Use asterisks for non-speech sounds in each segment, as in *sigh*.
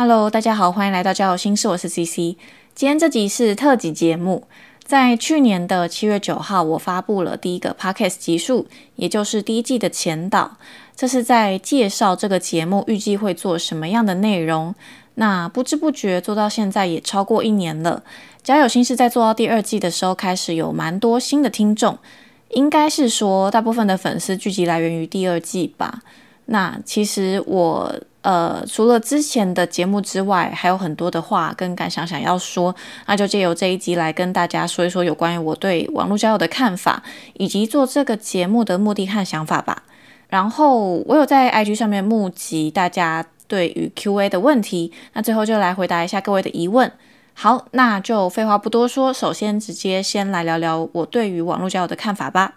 Hello，大家好，欢迎来到交友心事，我是 CC。今天这集是特辑节目，在去年的七月九号，我发布了第一个 Podcast 集数，也就是第一季的前导。这是在介绍这个节目预计会做什么样的内容。那不知不觉做到现在也超过一年了。交友心事在做到第二季的时候，开始有蛮多新的听众，应该是说大部分的粉丝聚集来源于第二季吧。那其实我。呃，除了之前的节目之外，还有很多的话跟感想想要说，那就借由这一集来跟大家说一说有关于我对网络交友的看法，以及做这个节目的目的和想法吧。然后我有在 IG 上面募集大家对于 QA 的问题，那最后就来回答一下各位的疑问。好，那就废话不多说，首先直接先来聊聊我对于网络交友的看法吧。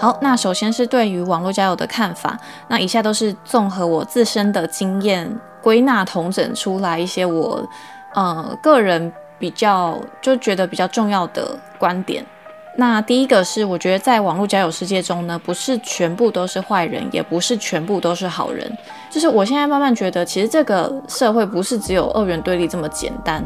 好，那首先是对于网络交友的看法。那以下都是综合我自身的经验归纳统整出来一些我呃个人比较就觉得比较重要的观点。那第一个是，我觉得在网络交友世界中呢，不是全部都是坏人，也不是全部都是好人。就是我现在慢慢觉得，其实这个社会不是只有二元对立这么简单，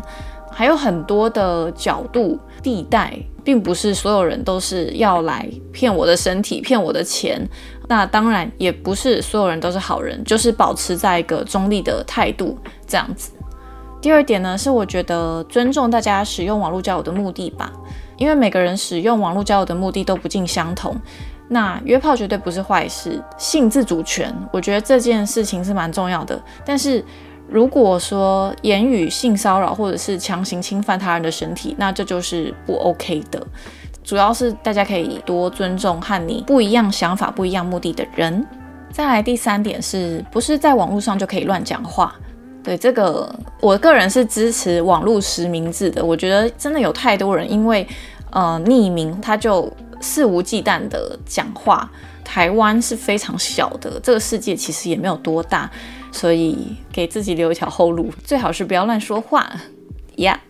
还有很多的角度地带。并不是所有人都是要来骗我的身体、骗我的钱，那当然也不是所有人都是好人，就是保持在一个中立的态度这样子。第二点呢，是我觉得尊重大家使用网络交友的目的吧，因为每个人使用网络交友的目的都不尽相同。那约炮绝对不是坏事，性自主权，我觉得这件事情是蛮重要的，但是。如果说言语性骚扰或者是强行侵犯他人的身体，那这就是不 OK 的。主要是大家可以多尊重和你不一样想法、不一样目的的人。再来第三点是不是在网络上就可以乱讲话？对这个，我个人是支持网络实名制的。我觉得真的有太多人因为呃匿名，他就肆无忌惮的讲话。台湾是非常小的，这个世界其实也没有多大。所以给自己留一条后路，最好是不要乱说话呀。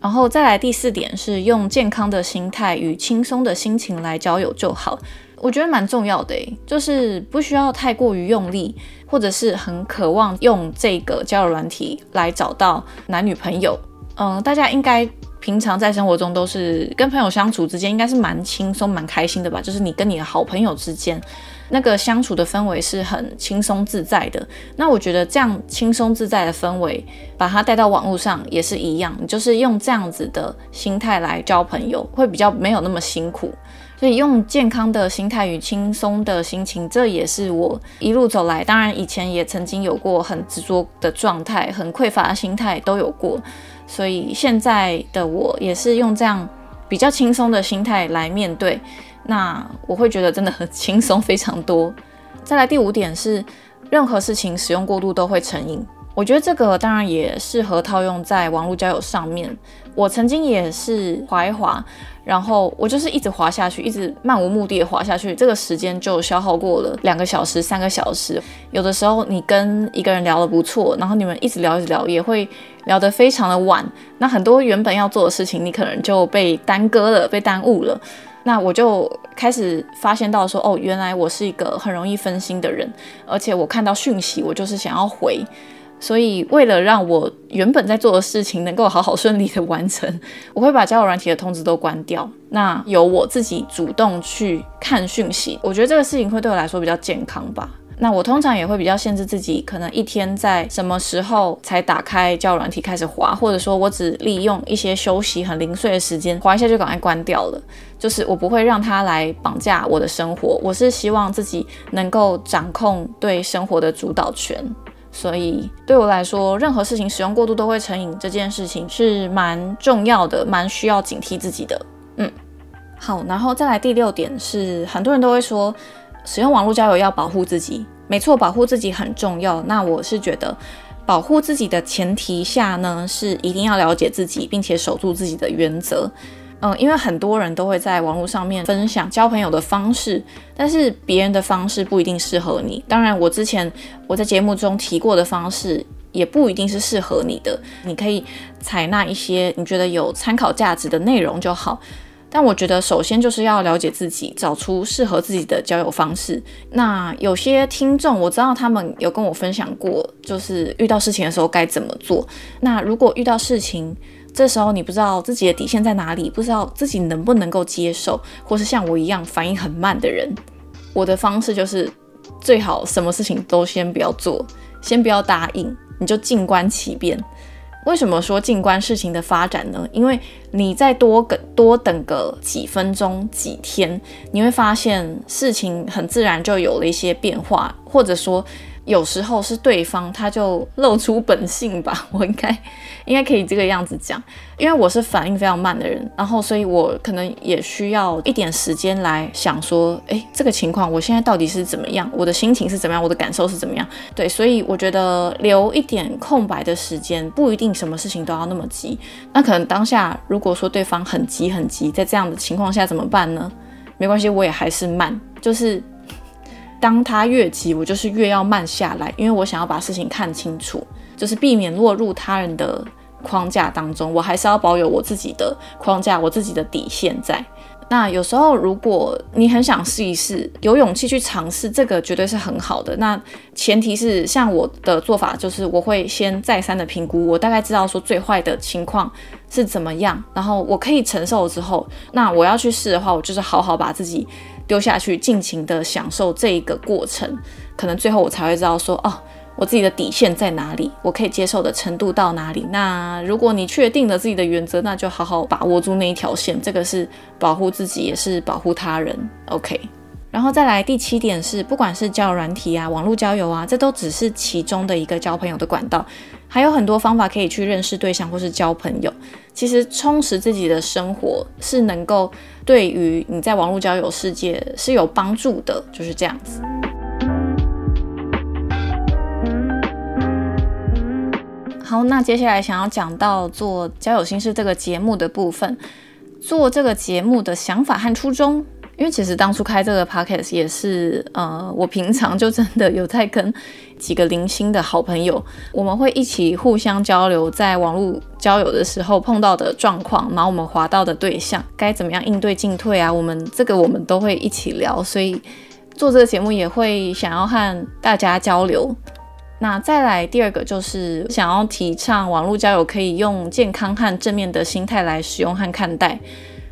然后再来第四点是用健康的心态与轻松的心情来交友就好，我觉得蛮重要的诶，就是不需要太过于用力，或者是很渴望用这个交友软体来找到男女朋友。嗯，大家应该平常在生活中都是跟朋友相处之间应该是蛮轻松、蛮开心的吧？就是你跟你的好朋友之间。那个相处的氛围是很轻松自在的。那我觉得这样轻松自在的氛围，把它带到网络上也是一样，就是用这样子的心态来交朋友，会比较没有那么辛苦。所以用健康的心态与轻松的心情，这也是我一路走来。当然以前也曾经有过很执着的状态，很匮乏的心态都有过。所以现在的我也是用这样比较轻松的心态来面对。那我会觉得真的很轻松，非常多。再来第五点是，任何事情使用过度都会成瘾。我觉得这个当然也适合套用在网络交友上面。我曾经也是滑一滑，然后我就是一直滑下去，一直漫无目的的滑下去，这个时间就消耗过了两个小时、三个小时。有的时候你跟一个人聊得不错，然后你们一直聊一直聊，也会聊得非常的晚。那很多原本要做的事情，你可能就被耽搁了，被耽误了。那我就开始发现到说，哦，原来我是一个很容易分心的人，而且我看到讯息，我就是想要回，所以为了让我原本在做的事情能够好好顺利的完成，我会把交友软体的通知都关掉，那由我自己主动去看讯息，我觉得这个事情会对我来说比较健康吧。那我通常也会比较限制自己，可能一天在什么时候才打开交友软体开始滑，或者说我只利用一些休息很零碎的时间滑一下就赶快关掉了。就是我不会让它来绑架我的生活，我是希望自己能够掌控对生活的主导权。所以对我来说，任何事情使用过度都会成瘾，这件事情是蛮重要的，蛮需要警惕自己的。嗯，好，然后再来第六点是，很多人都会说。使用网络交友要保护自己，没错，保护自己很重要。那我是觉得，保护自己的前提下呢，是一定要了解自己，并且守住自己的原则。嗯，因为很多人都会在网络上面分享交朋友的方式，但是别人的方式不一定适合你。当然，我之前我在节目中提过的方式也不一定是适合你的。你可以采纳一些你觉得有参考价值的内容就好。但我觉得，首先就是要了解自己，找出适合自己的交友方式。那有些听众，我知道他们有跟我分享过，就是遇到事情的时候该怎么做。那如果遇到事情，这时候你不知道自己的底线在哪里，不知道自己能不能够接受，或是像我一样反应很慢的人，我的方式就是最好什么事情都先不要做，先不要答应，你就静观其变。为什么说静观事情的发展呢？因为你再多个多等个几分钟、几天，你会发现事情很自然就有了一些变化，或者说。有时候是对方他就露出本性吧，*laughs* 我应该应该可以这个样子讲，因为我是反应非常慢的人，然后所以我可能也需要一点时间来想说，哎，这个情况我现在到底是怎么样，我的心情是怎么样，我的感受是怎么样？对，所以我觉得留一点空白的时间，不一定什么事情都要那么急。那可能当下如果说对方很急很急，在这样的情况下怎么办呢？没关系，我也还是慢，就是。当他越急，我就是越要慢下来，因为我想要把事情看清楚，就是避免落入他人的框架当中。我还是要保有我自己的框架，我自己的底线在。那有时候，如果你很想试一试，有勇气去尝试，这个绝对是很好的。那前提是，像我的做法，就是我会先再三的评估，我大概知道说最坏的情况是怎么样，然后我可以承受之后，那我要去试的话，我就是好好把自己。丢下去，尽情的享受这一个过程，可能最后我才会知道说，哦，我自己的底线在哪里，我可以接受的程度到哪里。那如果你确定了自己的原则，那就好好把握住那一条线，这个是保护自己，也是保护他人。OK。然后再来第七点是，不管是交友软体啊、网络交友啊，这都只是其中的一个交朋友的管道，还有很多方法可以去认识对象或是交朋友。其实充实自己的生活是能够对于你在网络交友世界是有帮助的，就是这样子。好，那接下来想要讲到做交友心事这个节目的部分，做这个节目的想法和初衷。因为其实当初开这个 podcast 也是，呃，我平常就真的有在跟几个零星的好朋友，我们会一起互相交流，在网络交友的时候碰到的状况，然后我们滑到的对象该怎么样应对进退啊，我们这个我们都会一起聊，所以做这个节目也会想要和大家交流。那再来第二个就是想要提倡网络交友可以用健康和正面的心态来使用和看待。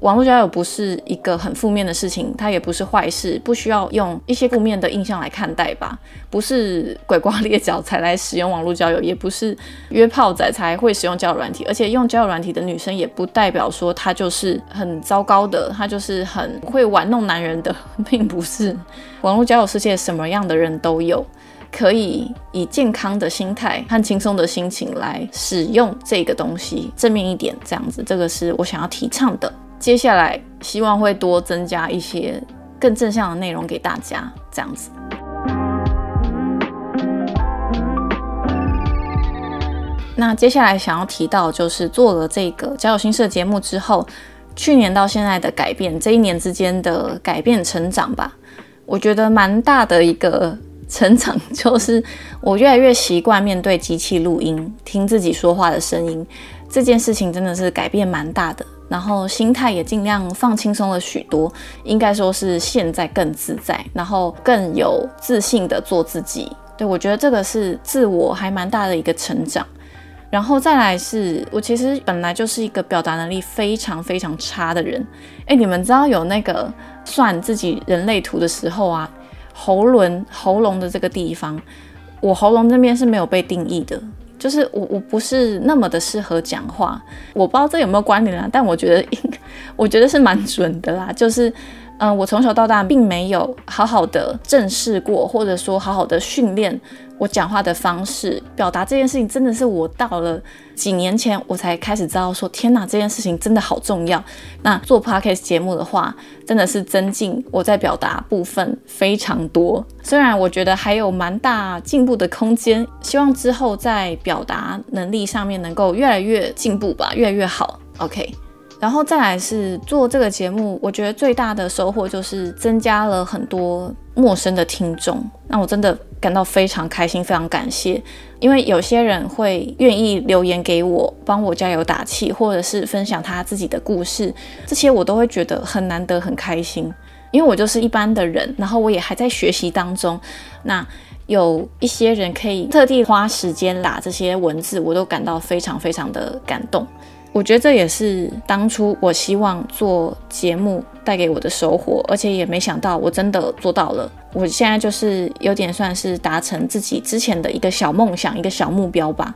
网络交友不是一个很负面的事情，它也不是坏事，不需要用一些负面的印象来看待吧。不是鬼瓜裂角才来使用网络交友，也不是约炮仔才会使用交友软体，而且用交友软体的女生也不代表说她就是很糟糕的，她就是很会玩弄男人的，并不是。网络交友世界什么样的人都有，可以以健康的心态和轻松的心情来使用这个东西，正面一点这样子，这个是我想要提倡的。接下来希望会多增加一些更正向的内容给大家，这样子。那接下来想要提到就是做了这个交友新社节目之后，去年到现在的改变，这一年之间的改变成长吧，我觉得蛮大的一个成长，就是我越来越习惯面对机器录音，听自己说话的声音，这件事情真的是改变蛮大的。然后心态也尽量放轻松了许多，应该说是现在更自在，然后更有自信的做自己。对我觉得这个是自我还蛮大的一个成长。然后再来是我其实本来就是一个表达能力非常非常差的人。哎，你们知道有那个算自己人类图的时候啊，喉轮喉咙的这个地方，我喉咙这边是没有被定义的。就是我我不是那么的适合讲话，我不知道这有没有关联啊，但我觉得应，*laughs* 我觉得是蛮准的啦。就是嗯，我从小到大并没有好好的正视过，或者说好好的训练我讲话的方式，表达这件事情真的是我到了几年前我才开始知道说，天哪，这件事情真的好重要。那做 podcast 节目的话，真的是增进我在表达部分非常多。虽然我觉得还有蛮大进步的空间，希望之后在表达能力上面能够越来越进步吧，越来越好。OK。然后再来是做这个节目，我觉得最大的收获就是增加了很多陌生的听众，那我真的感到非常开心，非常感谢。因为有些人会愿意留言给我，帮我加油打气，或者是分享他自己的故事，这些我都会觉得很难得，很开心。因为我就是一般的人，然后我也还在学习当中。那有一些人可以特地花时间打这些文字，我都感到非常非常的感动。我觉得这也是当初我希望做节目带给我的收获，而且也没想到我真的做到了。我现在就是有点算是达成自己之前的一个小梦想、一个小目标吧。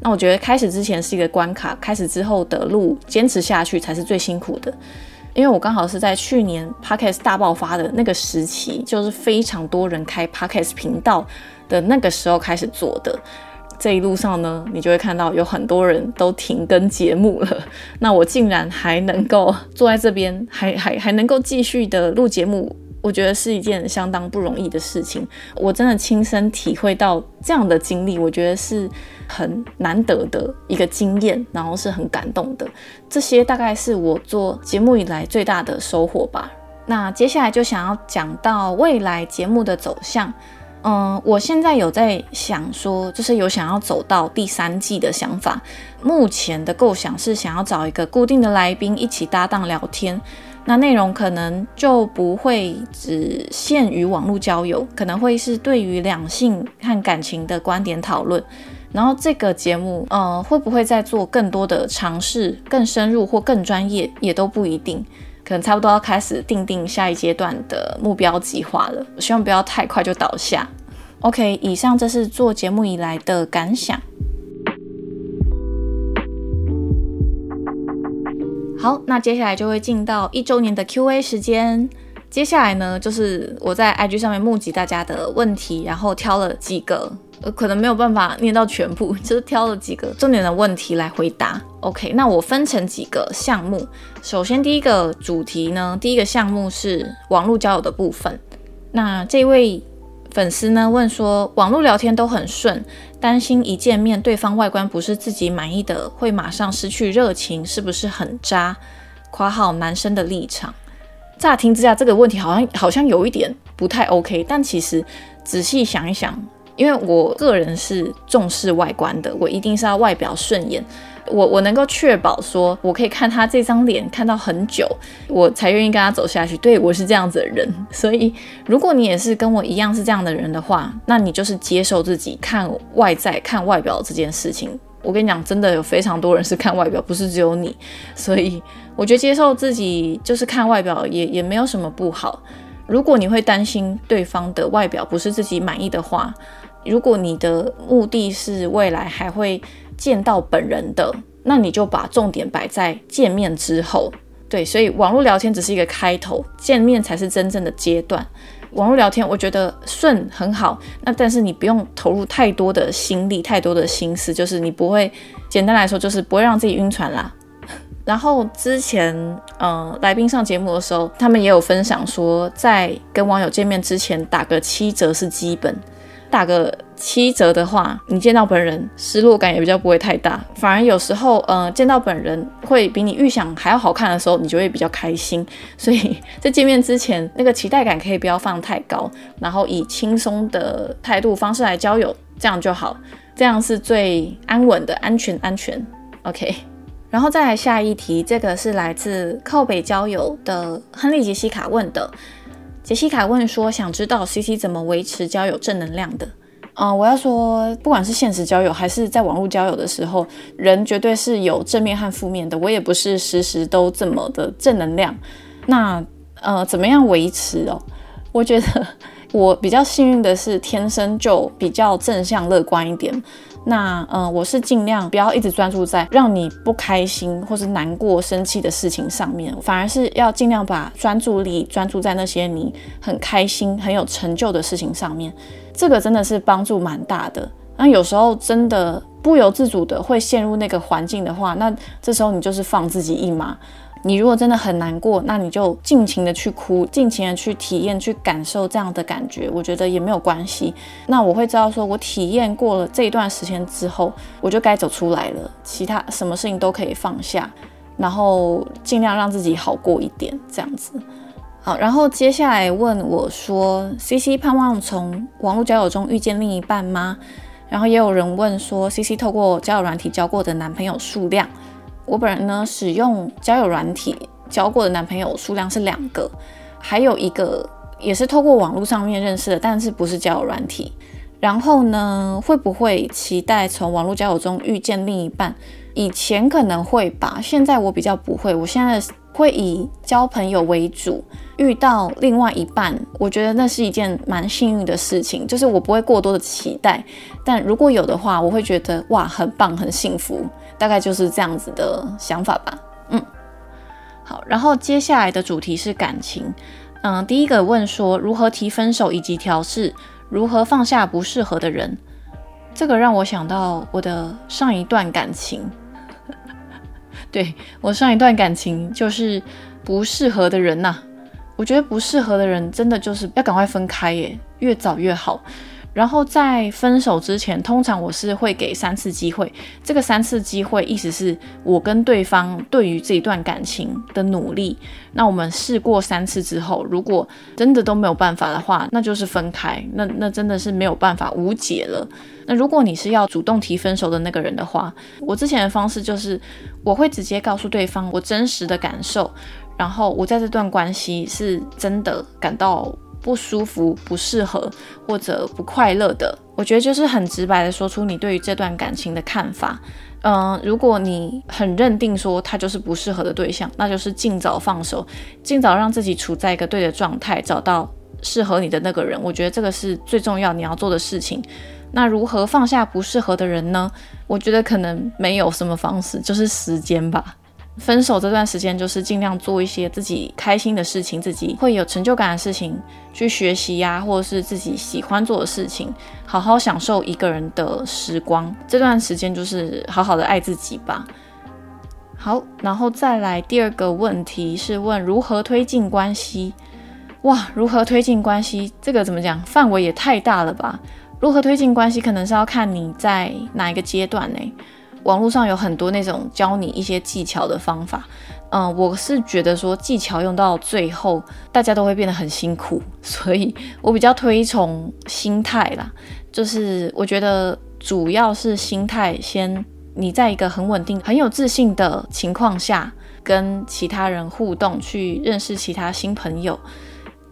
那我觉得开始之前是一个关卡，开始之后的路坚持下去才是最辛苦的。因为我刚好是在去年 Podcast 大爆发的那个时期，就是非常多人开 Podcast 频道的那个时候开始做的。这一路上呢，你就会看到有很多人都停更节目了。*laughs* 那我竟然还能够坐在这边，还还还能够继续的录节目，我觉得是一件相当不容易的事情。我真的亲身体会到这样的经历，我觉得是很难得的一个经验，然后是很感动的。这些大概是我做节目以来最大的收获吧。那接下来就想要讲到未来节目的走向。嗯，我现在有在想说，就是有想要走到第三季的想法。目前的构想是想要找一个固定的来宾一起搭档聊天，那内容可能就不会只限于网络交友，可能会是对于两性和感情的观点讨论。然后这个节目，呃，会不会再做更多的尝试，更深入或更专业，也都不一定。可能差不多要开始定定下一阶段的目标计划了，我希望不要太快就倒下。OK，以上这是做节目以来的感想。好，那接下来就会进到一周年的 Q&A 时间。接下来呢，就是我在 IG 上面募集大家的问题，然后挑了几个。呃可能没有办法念到全部，*laughs* 就是挑了几个重点的问题来回答。OK，那我分成几个项目。首先，第一个主题呢，第一个项目是网络交友的部分。那这位粉丝呢问说，网络聊天都很顺，担心一见面对方外观不是自己满意的，会马上失去热情，是不是很渣？夸号男生的立场。乍听之下，这个问题好像好像有一点不太 OK，但其实仔细想一想。因为我个人是重视外观的，我一定是要外表顺眼，我我能够确保说我可以看他这张脸看到很久，我才愿意跟他走下去。对我是这样子的人，所以如果你也是跟我一样是这样的人的话，那你就是接受自己看外在、看外表这件事情。我跟你讲，真的有非常多人是看外表，不是只有你，所以我觉得接受自己就是看外表也也没有什么不好。如果你会担心对方的外表不是自己满意的话，如果你的目的是未来还会见到本人的，那你就把重点摆在见面之后。对，所以网络聊天只是一个开头，见面才是真正的阶段。网络聊天我觉得顺很好，那但是你不用投入太多的心力、太多的心思，就是你不会，简单来说就是不会让自己晕船啦。然后之前，呃，来宾上节目的时候，他们也有分享说，在跟网友见面之前打个七折是基本。打个七折的话，你见到本人失落感也比较不会太大，反而有时候，呃，见到本人会比你预想还要好看的时候，你就会比较开心。所以在见面之前，那个期待感可以不要放太高，然后以轻松的态度方式来交友，这样就好，这样是最安稳的、安全、安全。OK，然后再来下一题，这个是来自靠北交友的亨利杰西卡问的。杰西卡问说：“想知道 C C 怎么维持交友正能量的？”啊，我要说，不管是现实交友还是在网络交友的时候，人绝对是有正面和负面的。我也不是时时都这么的正能量。那呃，怎么样维持哦？我觉得我比较幸运的是，天生就比较正向乐观一点。那嗯，我是尽量不要一直专注在让你不开心或是难过、生气的事情上面，反而是要尽量把专注力专注在那些你很开心、很有成就的事情上面。这个真的是帮助蛮大的。那有时候真的不由自主的会陷入那个环境的话，那这时候你就是放自己一马。你如果真的很难过，那你就尽情的去哭，尽情的去体验、去感受这样的感觉，我觉得也没有关系。那我会知道，说我体验过了这一段时间之后，我就该走出来了，其他什么事情都可以放下，然后尽量让自己好过一点，这样子。好，然后接下来问我说：“C C 盼望从网络交友中遇见另一半吗？”然后也有人问说：“C C 透过交友软体交过的男朋友数量？”我本人呢，使用交友软体交过的男朋友数量是两个，还有一个也是透过网络上面认识的，但是不是交友软体。然后呢，会不会期待从网络交友中遇见另一半？以前可能会吧，现在我比较不会。我现在会以交朋友为主，遇到另外一半，我觉得那是一件蛮幸运的事情，就是我不会过多的期待。但如果有的话，我会觉得哇，很棒，很幸福。大概就是这样子的想法吧，嗯，好，然后接下来的主题是感情，嗯，第一个问说如何提分手以及调试，如何放下不适合的人，这个让我想到我的上一段感情，*laughs* 对我上一段感情就是不适合的人呐，我觉得不适合的人真的就是要赶快分开耶，越早越好。然后在分手之前，通常我是会给三次机会。这个三次机会，意思是我跟对方对于这一段感情的努力。那我们试过三次之后，如果真的都没有办法的话，那就是分开。那那真的是没有办法无解了。那如果你是要主动提分手的那个人的话，我之前的方式就是我会直接告诉对方我真实的感受，然后我在这段关系是真的感到。不舒服、不适合或者不快乐的，我觉得就是很直白的说出你对于这段感情的看法。嗯，如果你很认定说他就是不适合的对象，那就是尽早放手，尽早让自己处在一个对的状态，找到适合你的那个人。我觉得这个是最重要你要做的事情。那如何放下不适合的人呢？我觉得可能没有什么方式，就是时间吧。分手这段时间，就是尽量做一些自己开心的事情，自己会有成就感的事情，去学习呀，或者是自己喜欢做的事情，好好享受一个人的时光。这段时间就是好好的爱自己吧。好，然后再来第二个问题是问如何推进关系。哇，如何推进关系？这个怎么讲？范围也太大了吧？如何推进关系，可能是要看你在哪一个阶段呢？网络上有很多那种教你一些技巧的方法，嗯，我是觉得说技巧用到最后，大家都会变得很辛苦，所以我比较推崇心态啦，就是我觉得主要是心态先，你在一个很稳定、很有自信的情况下，跟其他人互动，去认识其他新朋友，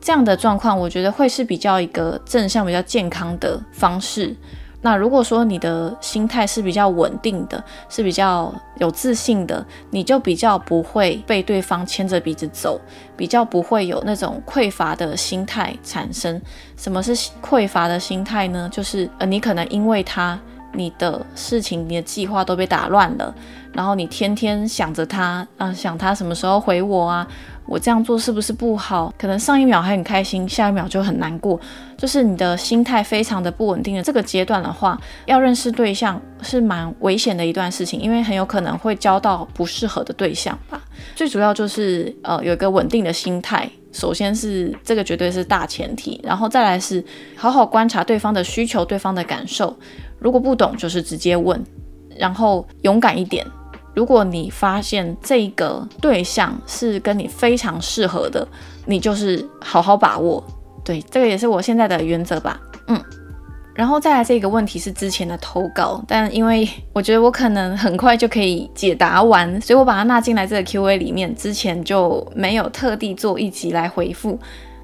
这样的状况，我觉得会是比较一个正向、比较健康的方式。那如果说你的心态是比较稳定的，是比较有自信的，你就比较不会被对方牵着鼻子走，比较不会有那种匮乏的心态产生。什么是匮乏的心态呢？就是呃，你可能因为他，你的事情、你的计划都被打乱了，然后你天天想着他，啊，想他什么时候回我啊。我这样做是不是不好？可能上一秒还很开心，下一秒就很难过。就是你的心态非常的不稳定的这个阶段的话，要认识对象是蛮危险的一段事情，因为很有可能会交到不适合的对象吧。最主要就是呃有一个稳定的心态，首先是这个绝对是大前提，然后再来是好好观察对方的需求、对方的感受。如果不懂，就是直接问，然后勇敢一点。如果你发现这个对象是跟你非常适合的，你就是好好把握。对，这个也是我现在的原则吧。嗯，然后再来这个问题是之前的投稿，但因为我觉得我可能很快就可以解答完，所以我把它纳进来这个 Q&A 里面，之前就没有特地做一集来回复。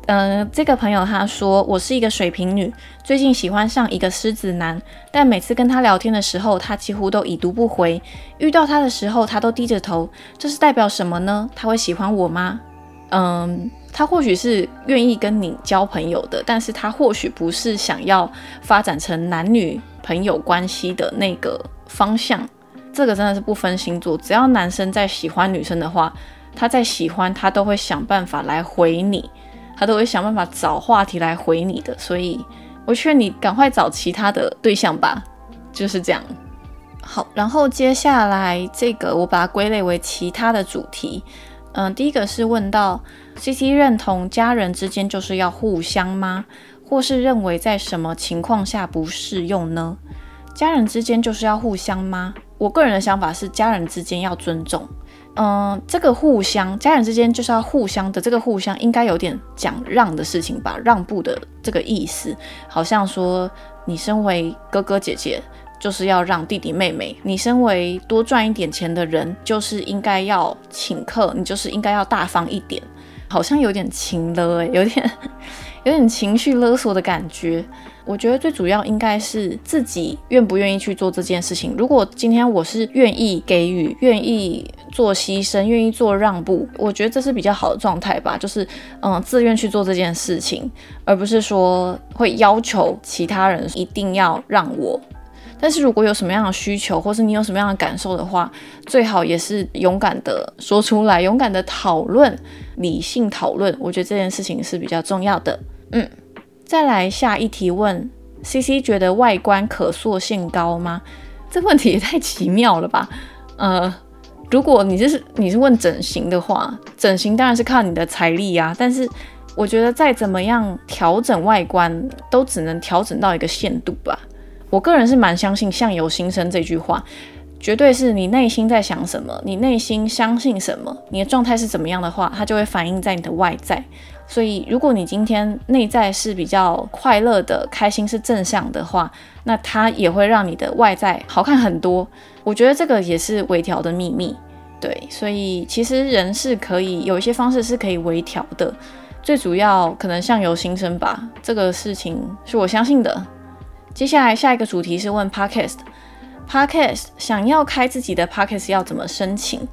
嗯，这个朋友他说我是一个水瓶女，最近喜欢上一个狮子男，但每次跟他聊天的时候，他几乎都已读不回。遇到他的时候，他都低着头，这是代表什么呢？他会喜欢我吗？嗯，他或许是愿意跟你交朋友的，但是他或许不是想要发展成男女。朋友关系的那个方向。这个真的是不分星座，只要男生在喜欢女生的话，他在喜欢他都会想办法来回你，他都会想办法找话题来回你的。所以我劝你赶快找其他的对象吧，就是这样。好，然后接下来这个我把它归类为其他的主题。嗯，第一个是问到 C C 认同家人之间就是要互相吗？或是认为在什么情况下不适用呢？家人之间就是要互相吗？我个人的想法是家人之间要尊重。嗯，这个互相，家人之间就是要互相的，这个互相应该有点讲让的事情吧，让步的这个意思，好像说你身为哥哥姐姐。就是要让弟弟妹妹，你身为多赚一点钱的人，就是应该要请客，你就是应该要大方一点，好像有点情勒，有点有点情绪勒索的感觉。我觉得最主要应该是自己愿不愿意去做这件事情。如果今天我是愿意给予、愿意做牺牲、愿意做让步，我觉得这是比较好的状态吧。就是嗯，自愿去做这件事情，而不是说会要求其他人一定要让我。但是如果有什么样的需求，或是你有什么样的感受的话，最好也是勇敢的说出来，勇敢的讨论，理性讨论。我觉得这件事情是比较重要的。嗯，再来下一题问，C C 觉得外观可塑性高吗？这问题也太奇妙了吧？呃，如果你这是你是问整形的话，整形当然是靠你的财力啊。但是我觉得再怎么样调整外观，都只能调整到一个限度吧。我个人是蛮相信“相由心生”这句话，绝对是你内心在想什么，你内心相信什么，你的状态是怎么样的话，它就会反映在你的外在。所以，如果你今天内在是比较快乐的、开心是正向的话，那它也会让你的外在好看很多。我觉得这个也是微调的秘密。对，所以其实人是可以有一些方式是可以微调的，最主要可能相由心生吧。这个事情是我相信的。接下来下一个主题是问 Podcast，Podcast 想要开自己的 Podcast 要怎么申请？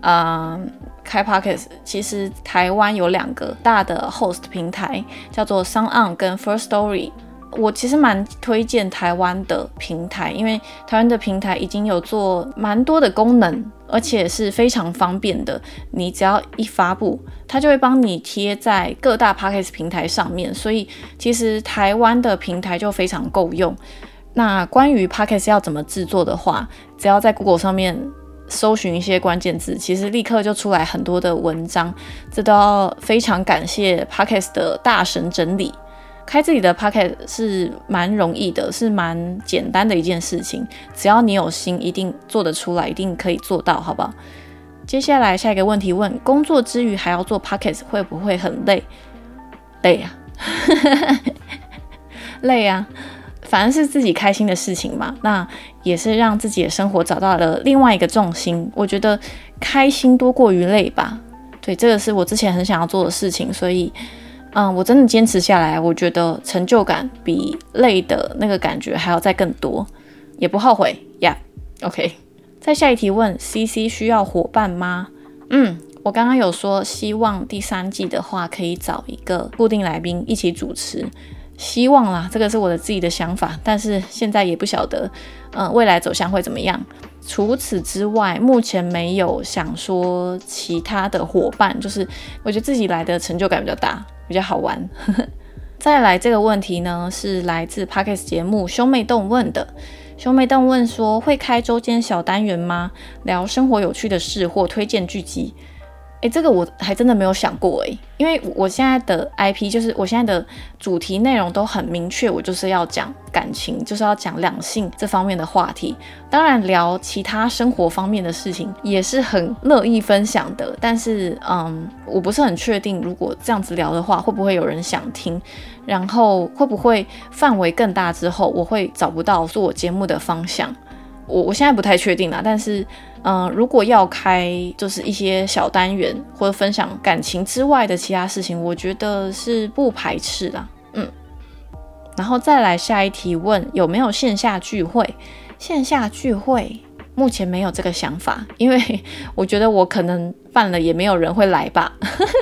嗯，开 Podcast 其实台湾有两个大的 host 平台，叫做 Sound On 跟 First Story。我其实蛮推荐台湾的平台，因为台湾的平台已经有做蛮多的功能，而且是非常方便的。你只要一发布，它就会帮你贴在各大 podcast 平台上面，所以其实台湾的平台就非常够用。那关于 podcast 要怎么制作的话，只要在 Google 上面搜寻一些关键字，其实立刻就出来很多的文章。这都要非常感谢 podcast 的大神整理。开自己的 pocket 是蛮容易的，是蛮简单的一件事情。只要你有心，一定做得出来，一定可以做到，好不好？接下来下一个问题问：工作之余还要做 pocket，会不会很累？累呀，*laughs* 累呀。反正是自己开心的事情嘛，那也是让自己的生活找到了另外一个重心。我觉得开心多过于累吧。对，这个是我之前很想要做的事情，所以。嗯，我真的坚持下来，我觉得成就感比累的那个感觉还要再更多，也不后悔呀。OK，再下一题问：C C 需要伙伴吗？嗯，我刚刚有说希望第三季的话可以找一个固定来宾一起主持，希望啦，这个是我的自己的想法，但是现在也不晓得，嗯，未来走向会怎么样。除此之外，目前没有想说其他的伙伴，就是我觉得自己来的成就感比较大。比较好玩。*laughs* 再来这个问题呢，是来自 Parkes 节目兄妹洞问的。兄妹洞问说，会开周间小单元吗？聊生活有趣的事或推荐剧集。哎，这个我还真的没有想过哎，因为我现在的 IP 就是我现在的主题内容都很明确，我就是要讲感情，就是要讲两性这方面的话题。当然聊其他生活方面的事情也是很乐意分享的，但是嗯，我不是很确定，如果这样子聊的话，会不会有人想听？然后会不会范围更大之后，我会找不到做我节目的方向？我我现在不太确定啦，但是。嗯，如果要开就是一些小单元或者分享感情之外的其他事情，我觉得是不排斥啦。嗯，然后再来下一题，问有没有线下聚会？线下聚会目前没有这个想法，因为 *laughs* 我觉得我可能办了也没有人会来吧。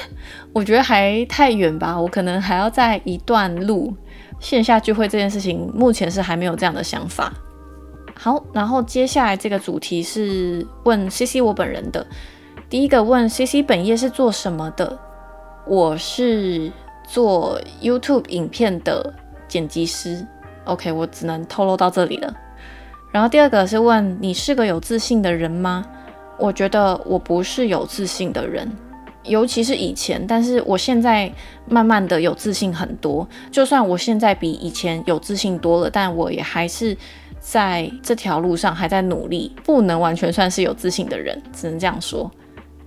*laughs* 我觉得还太远吧，我可能还要在一段路，线下聚会这件事情，目前是还没有这样的想法。好，然后接下来这个主题是问 C C 我本人的。第一个问 C C 本业是做什么的？我是做 YouTube 影片的剪辑师。OK，我只能透露到这里了。然后第二个是问你是个有自信的人吗？我觉得我不是有自信的人，尤其是以前，但是我现在慢慢的有自信很多。就算我现在比以前有自信多了，但我也还是在这条路上还在努力，不能完全算是有自信的人，只能这样说。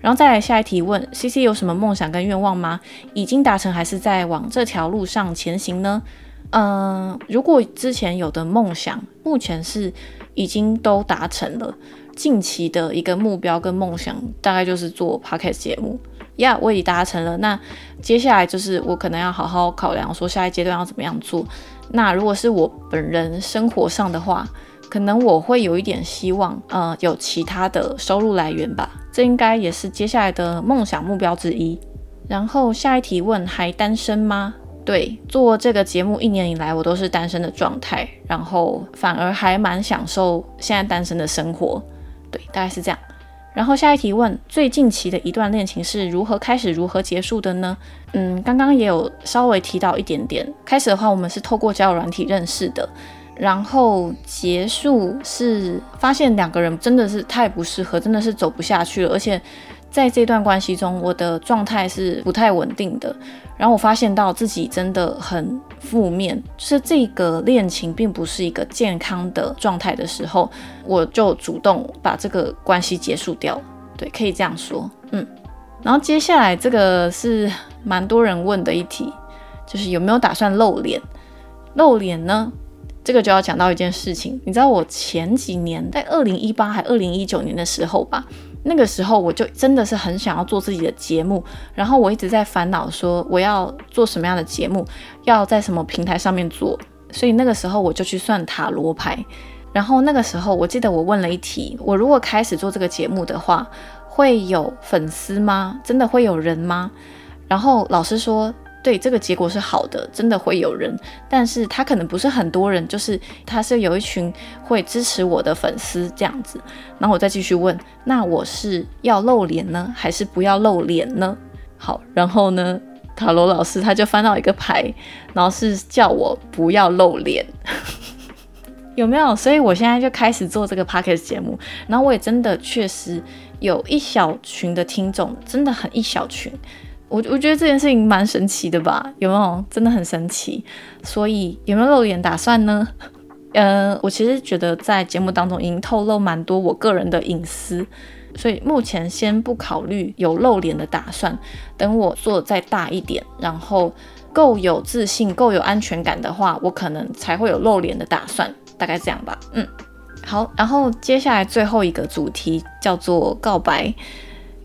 然后再来下一题问：C C 有什么梦想跟愿望吗？已经达成还是在往这条路上前行呢？嗯，如果之前有的梦想，目前是已经都达成了。近期的一个目标跟梦想，大概就是做 podcast 节目呀，我已达成了。那接下来就是我可能要好好考量，说下一阶段要怎么样做。那如果是我本人生活上的话，可能我会有一点希望，呃，有其他的收入来源吧。这应该也是接下来的梦想目标之一。然后下一题问还单身吗？对，做这个节目一年以来，我都是单身的状态，然后反而还蛮享受现在单身的生活。对，大概是这样。然后下一题问，最近期的一段恋情是如何开始、如何结束的呢？嗯，刚刚也有稍微提到一点点。开始的话，我们是透过交友软体认识的，然后结束是发现两个人真的是太不适合，真的是走不下去了，而且。在这段关系中，我的状态是不太稳定的。然后我发现到自己真的很负面，就是这个恋情并不是一个健康的状态的时候，我就主动把这个关系结束掉。对，可以这样说。嗯，然后接下来这个是蛮多人问的一题，就是有没有打算露脸？露脸呢？这个就要讲到一件事情，你知道我前几年在二零一八还二零一九年的时候吧。那个时候我就真的是很想要做自己的节目，然后我一直在烦恼说我要做什么样的节目，要在什么平台上面做，所以那个时候我就去算塔罗牌，然后那个时候我记得我问了一题，我如果开始做这个节目的话，会有粉丝吗？真的会有人吗？然后老师说。对这个结果是好的，真的会有人，但是他可能不是很多人，就是他是有一群会支持我的粉丝这样子。然后我再继续问，那我是要露脸呢，还是不要露脸呢？好，然后呢，塔罗老师他就翻到一个牌，然后是叫我不要露脸，*laughs* 有没有？所以我现在就开始做这个 podcast 节目，然后我也真的确实有一小群的听众，真的很一小群。我我觉得这件事情蛮神奇的吧，有没有？真的很神奇。所以有没有露脸打算呢？呃，我其实觉得在节目当中已经透露蛮多我个人的隐私，所以目前先不考虑有露脸的打算。等我做再大一点，然后够有自信、够有安全感的话，我可能才会有露脸的打算。大概这样吧。嗯，好。然后接下来最后一个主题叫做告白。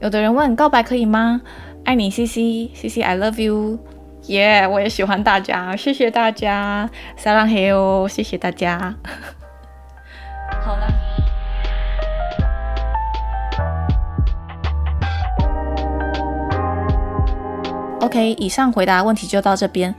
有的人问告白可以吗？爱你，C C，C C，I love you，耶！我也喜欢大家，谢谢大家，撒浪嘿哦，谢谢大家。好了，OK，以上回答问题就到这边。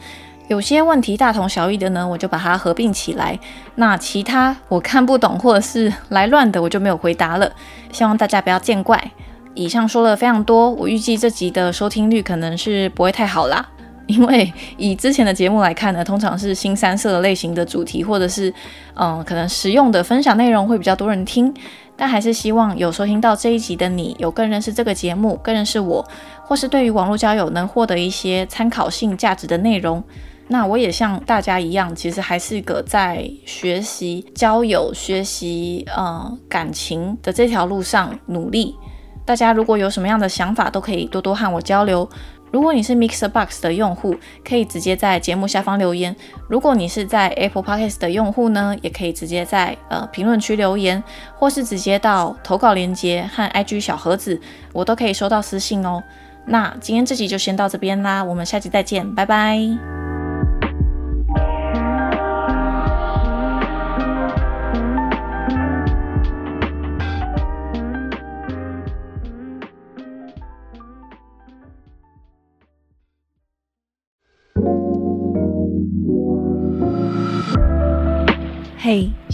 有些问题大同小异的呢，我就把它合并起来。那其他我看不懂或者是来乱的，我就没有回答了。希望大家不要见怪。以上说了非常多，我预计这集的收听率可能是不会太好啦，*laughs* 因为以之前的节目来看呢，通常是新三色类型的主题，或者是嗯，可能实用的分享内容会比较多人听。但还是希望有收听到这一集的你，有更认识这个节目，更认识我，或是对于网络交友能获得一些参考性价值的内容。那我也像大家一样，其实还是个在学习交友、学习呃感情的这条路上努力。大家如果有什么样的想法，都可以多多和我交流。如果你是 Mixer Box 的用户，可以直接在节目下方留言；如果你是在 Apple Podcast 的用户呢，也可以直接在呃评论区留言，或是直接到投稿链接和 IG 小盒子，我都可以收到私信哦。那今天这集就先到这边啦，我们下期再见，拜拜。